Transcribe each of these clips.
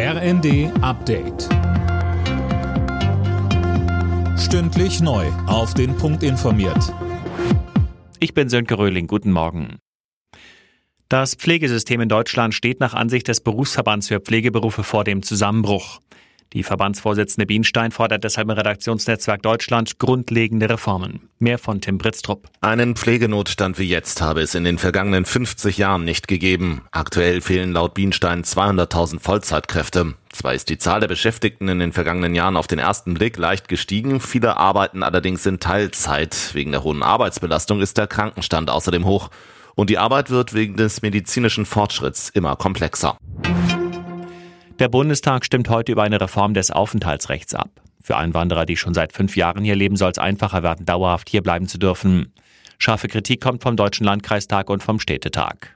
RND Update. Stündlich neu. Auf den Punkt informiert. Ich bin Sönke Röhling. Guten Morgen. Das Pflegesystem in Deutschland steht nach Ansicht des Berufsverbands für Pflegeberufe vor dem Zusammenbruch. Die Verbandsvorsitzende Bienstein fordert deshalb im Redaktionsnetzwerk Deutschland grundlegende Reformen. Mehr von Tim Britztrup. Einen Pflegenotstand wie jetzt habe es in den vergangenen 50 Jahren nicht gegeben. Aktuell fehlen laut Bienstein 200.000 Vollzeitkräfte. Zwar ist die Zahl der Beschäftigten in den vergangenen Jahren auf den ersten Blick leicht gestiegen, viele arbeiten allerdings in Teilzeit. Wegen der hohen Arbeitsbelastung ist der Krankenstand außerdem hoch. Und die Arbeit wird wegen des medizinischen Fortschritts immer komplexer. Der Bundestag stimmt heute über eine Reform des Aufenthaltsrechts ab. Für Einwanderer, die schon seit fünf Jahren hier leben, soll es einfacher werden, dauerhaft hier bleiben zu dürfen. Scharfe Kritik kommt vom Deutschen Landkreistag und vom Städtetag.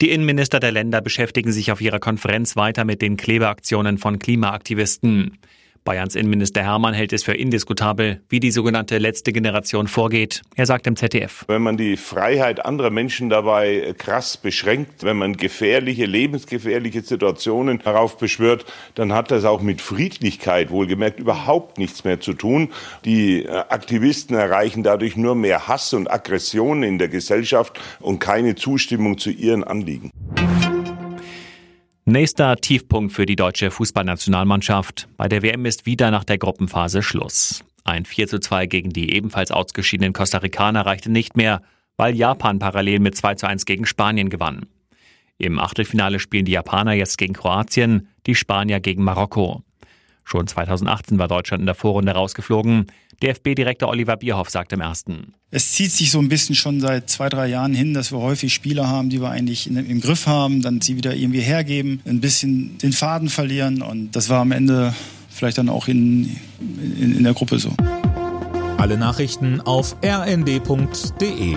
Die Innenminister der Länder beschäftigen sich auf ihrer Konferenz weiter mit den Klebeaktionen von Klimaaktivisten. Bayerns Innenminister Hermann hält es für indiskutabel, wie die sogenannte letzte Generation vorgeht. Er sagt im ZDF. Wenn man die Freiheit anderer Menschen dabei krass beschränkt, wenn man gefährliche, lebensgefährliche Situationen darauf beschwört, dann hat das auch mit Friedlichkeit wohlgemerkt überhaupt nichts mehr zu tun. Die äh, Aktivisten erreichen dadurch nur mehr Hass und Aggression in der Gesellschaft und keine Zustimmung zu ihren Anliegen. Nächster Tiefpunkt für die deutsche Fußballnationalmannschaft. Bei der WM ist wieder nach der Gruppenphase Schluss. Ein 4 zu 2 gegen die ebenfalls ausgeschiedenen Costa Ricaner reichte nicht mehr, weil Japan parallel mit 2 zu 1 gegen Spanien gewann. Im Achtelfinale spielen die Japaner jetzt gegen Kroatien, die Spanier gegen Marokko. Schon 2018 war Deutschland in der Vorrunde rausgeflogen. DFB-Direktor Oliver Bierhoff sagt im ersten. Es zieht sich so ein bisschen schon seit zwei, drei Jahren hin, dass wir häufig Spieler haben, die wir eigentlich in, im Griff haben, dann sie wieder irgendwie hergeben, ein bisschen den Faden verlieren und das war am Ende vielleicht dann auch in, in, in der Gruppe so. Alle Nachrichten auf rnd.de